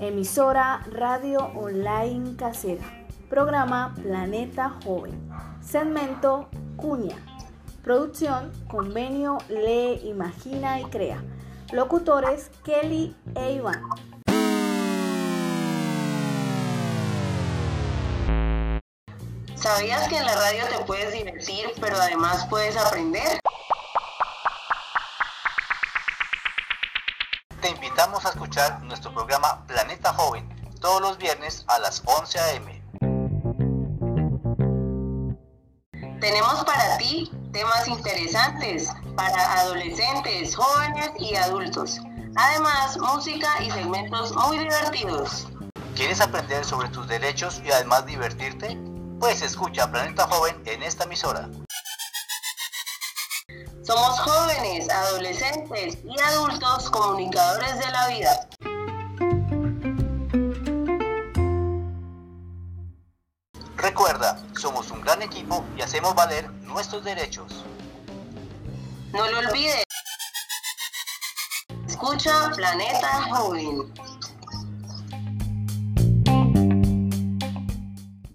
Emisora Radio Online Casera. Programa Planeta Joven. Segmento Cuña. Producción Convenio Lee, Imagina y Crea. Locutores Kelly e Iván. ¿Sabías que en la radio te puedes divertir, pero además puedes aprender? Invitamos a escuchar nuestro programa Planeta Joven todos los viernes a las 11 a.m. Tenemos para ti temas interesantes para adolescentes, jóvenes y adultos. Además, música y segmentos muy divertidos. ¿Quieres aprender sobre tus derechos y además divertirte? Pues escucha Planeta Joven en esta emisora. Somos jóvenes, adolescentes y adultos comunicadores de Recuerda, somos un gran equipo y hacemos valer nuestros derechos. No lo olvides. Escucha Planeta Joven.